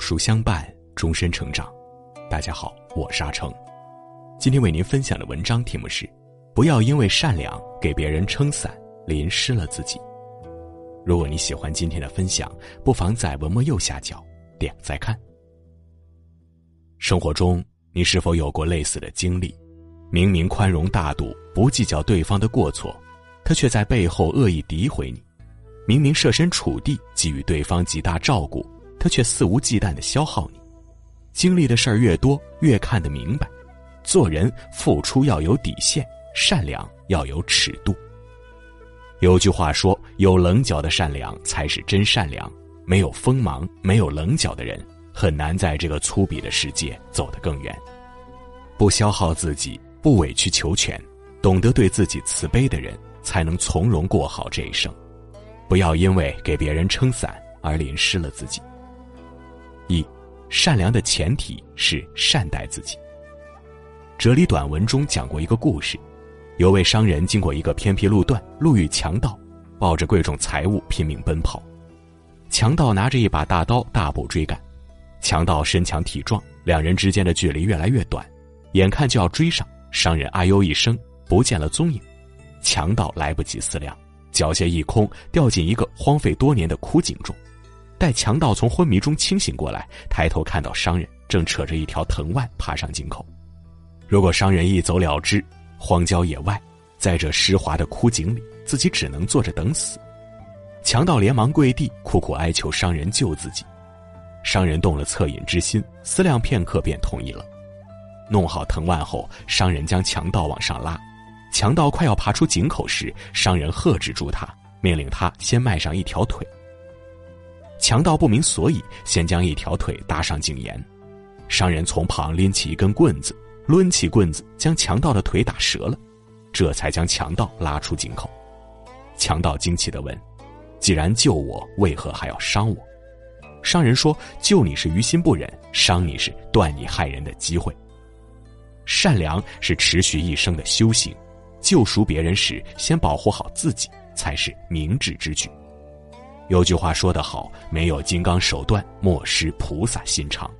书相伴，终身成长。大家好，我是阿成。今天为您分享的文章题目是：不要因为善良给别人撑伞，淋湿了自己。如果你喜欢今天的分享，不妨在文末右下角点再看。生活中，你是否有过类似的经历？明明宽容大度，不计较对方的过错，他却在背后恶意诋毁你；明明设身处地，给予对方极大照顾。他却肆无忌惮的消耗你，经历的事儿越多，越看得明白，做人付出要有底线，善良要有尺度。有句话说：“有棱角的善良才是真善良。”没有锋芒、没有棱角的人，很难在这个粗鄙的世界走得更远。不消耗自己，不委曲求全，懂得对自己慈悲的人，才能从容过好这一生。不要因为给别人撑伞而淋湿了自己。一，善良的前提是善待自己。哲理短文中讲过一个故事，有位商人经过一个偏僻路段，路遇强盗，抱着贵重财物拼命奔跑。强盗拿着一把大刀大步追赶，强盗身强体壮，两人之间的距离越来越短，眼看就要追上，商人哎呦一声，不见了踪影。强盗来不及思量，脚下一空，掉进一个荒废多年的枯井中。待强盗从昏迷中清醒过来，抬头看到商人正扯着一条藤蔓爬上井口。如果商人一走了之，荒郊野外，在这湿滑的枯井里，自己只能坐着等死。强盗连忙跪地，苦苦哀求商人救自己。商人动了恻隐之心，思量片刻便同意了。弄好藤蔓后，商人将强盗往上拉。强盗快要爬出井口时，商人喝止住他，命令他先迈上一条腿。强盗不明所以，先将一条腿搭上井沿，商人从旁拎起一根棍子，抡起棍子将强盗的腿打折了，这才将强盗拉出井口。强盗惊奇地问：“既然救我，为何还要伤我？”商人说：“救你是于心不忍，伤你是断你害人的机会。善良是持续一生的修行，救赎别人时，先保护好自己，才是明智之举。”有句话说得好：“没有金刚手段，莫失菩萨心肠。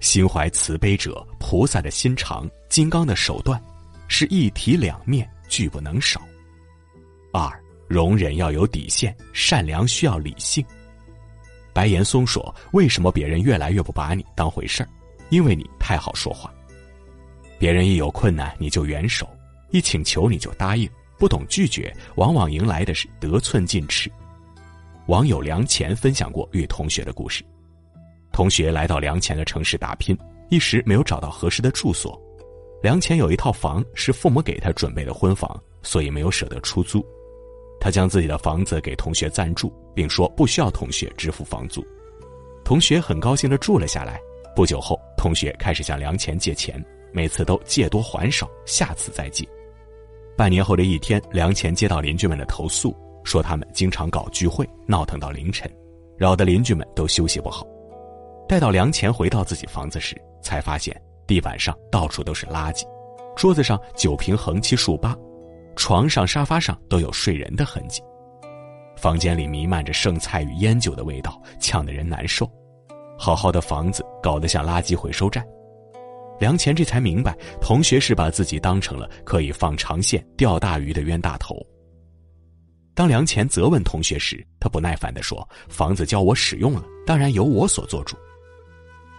心怀慈悲者，菩萨的心肠，金刚的手段，是一体两面，俱不能少。”二，容忍要有底线，善良需要理性。白岩松说：“为什么别人越来越不把你当回事儿？因为你太好说话。别人一有困难你就援手，一请求你就答应，不懂拒绝，往往迎来的是得寸进尺。”网友梁前分享过与同学的故事。同学来到梁前的城市打拼，一时没有找到合适的住所。梁前有一套房是父母给他准备的婚房，所以没有舍得出租。他将自己的房子给同学暂住，并说不需要同学支付房租。同学很高兴的住了下来。不久后，同学开始向梁前借钱，每次都借多还少，下次再借。半年后的一天，梁前接到邻居们的投诉。说他们经常搞聚会，闹腾到凌晨，扰得邻居们都休息不好。待到梁前回到自己房子时，才发现地板上到处都是垃圾，桌子上酒瓶横七竖八，床上、沙发上都有睡人的痕迹，房间里弥漫着剩菜与烟酒的味道，呛得人难受。好好的房子搞得像垃圾回收站。梁前这才明白，同学是把自己当成了可以放长线钓大鱼的冤大头。当梁前责问同学时，他不耐烦地说：“房子交我使用了，当然由我所做主。”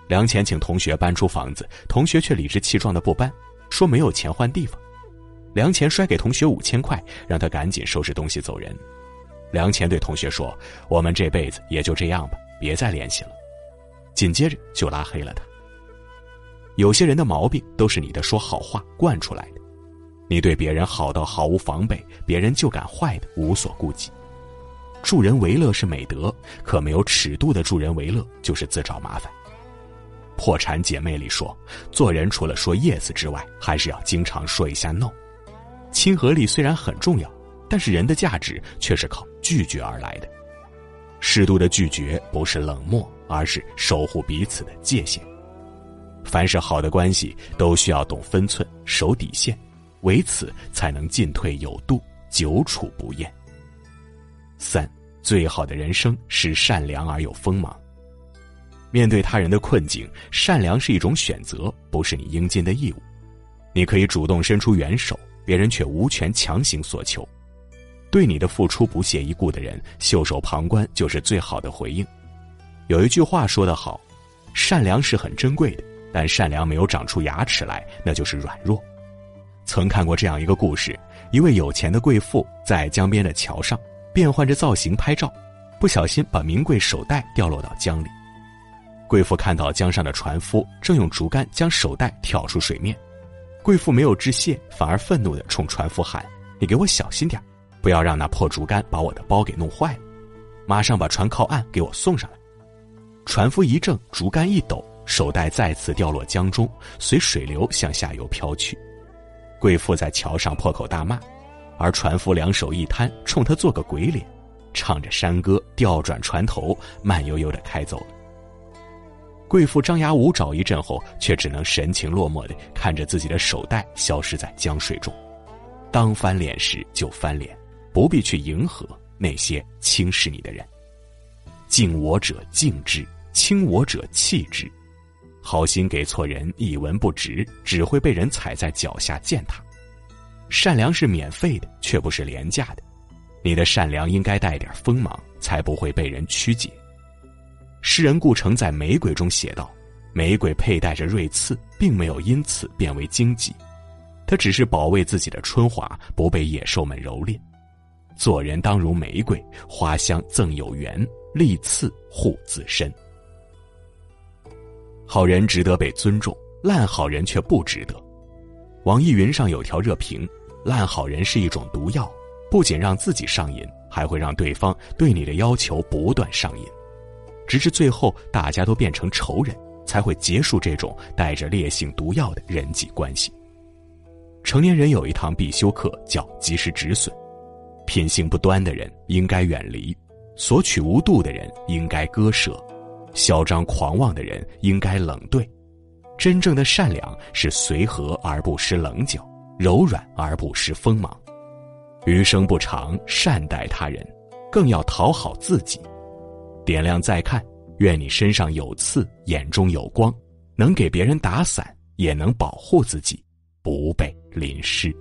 梁前请同学搬出房子，同学却理直气壮的不搬，说没有钱换地方。梁前摔给同学五千块，让他赶紧收拾东西走人。梁前对同学说：“我们这辈子也就这样吧，别再联系了。”紧接着就拉黑了他。有些人的毛病都是你的说好话惯出来的。你对别人好到毫无防备，别人就敢坏的无所顾忌。助人为乐是美德，可没有尺度的助人为乐就是自找麻烦。破产姐妹里说，做人除了说 yes 之外，还是要经常说一下 no。亲和力虽然很重要，但是人的价值却是靠拒绝而来的。适度的拒绝不是冷漠，而是守护彼此的界限。凡是好的关系，都需要懂分寸，守底线。为此，才能进退有度，久处不厌。三，最好的人生是善良而有锋芒。面对他人的困境，善良是一种选择，不是你应尽的义务。你可以主动伸出援手，别人却无权强行索求。对你的付出不屑一顾的人，袖手旁观就是最好的回应。有一句话说得好：“善良是很珍贵的，但善良没有长出牙齿来，那就是软弱。”曾看过这样一个故事：一位有钱的贵妇在江边的桥上变换着造型拍照，不小心把名贵手袋掉落到江里。贵妇看到江上的船夫正用竹竿将手袋挑出水面，贵妇没有致谢，反而愤怒地冲船夫喊：“你给我小心点不要让那破竹竿把我的包给弄坏了！马上把船靠岸，给我送上来。”船夫一怔，竹竿一抖，手袋再次掉落江中，随水流向下游飘去。贵妇在桥上破口大骂，而船夫两手一摊，冲他做个鬼脸，唱着山歌，调转船头，慢悠悠的开走了。贵妇张牙舞爪一阵后，却只能神情落寞的看着自己的手袋消失在江水中。当翻脸时就翻脸，不必去迎合那些轻视你的人。敬我者敬之，轻我者弃之。好心给错人，一文不值，只会被人踩在脚下践踏。善良是免费的，却不是廉价的。你的善良应该带点锋芒，才不会被人曲解。诗人顾城在《玫瑰》中写道：“玫瑰佩戴着锐刺，并没有因此变为荆棘，它只是保卫自己的春华，不被野兽们蹂躏。做人当如玫瑰，花香赠有缘。”利刺护自身，好人值得被尊重，烂好人却不值得。网易云上有条热评：烂好人是一种毒药，不仅让自己上瘾，还会让对方对你的要求不断上瘾，直至最后大家都变成仇人，才会结束这种带着烈性毒药的人际关系。成年人有一堂必修课，叫及时止损，品性不端的人应该远离。索取无度的人应该割舍，嚣张狂妄的人应该冷对。真正的善良是随和而不失棱角，柔软而不失锋芒。余生不长，善待他人，更要讨好自己。点亮再看，愿你身上有刺，眼中有光，能给别人打伞，也能保护自己，不被淋湿。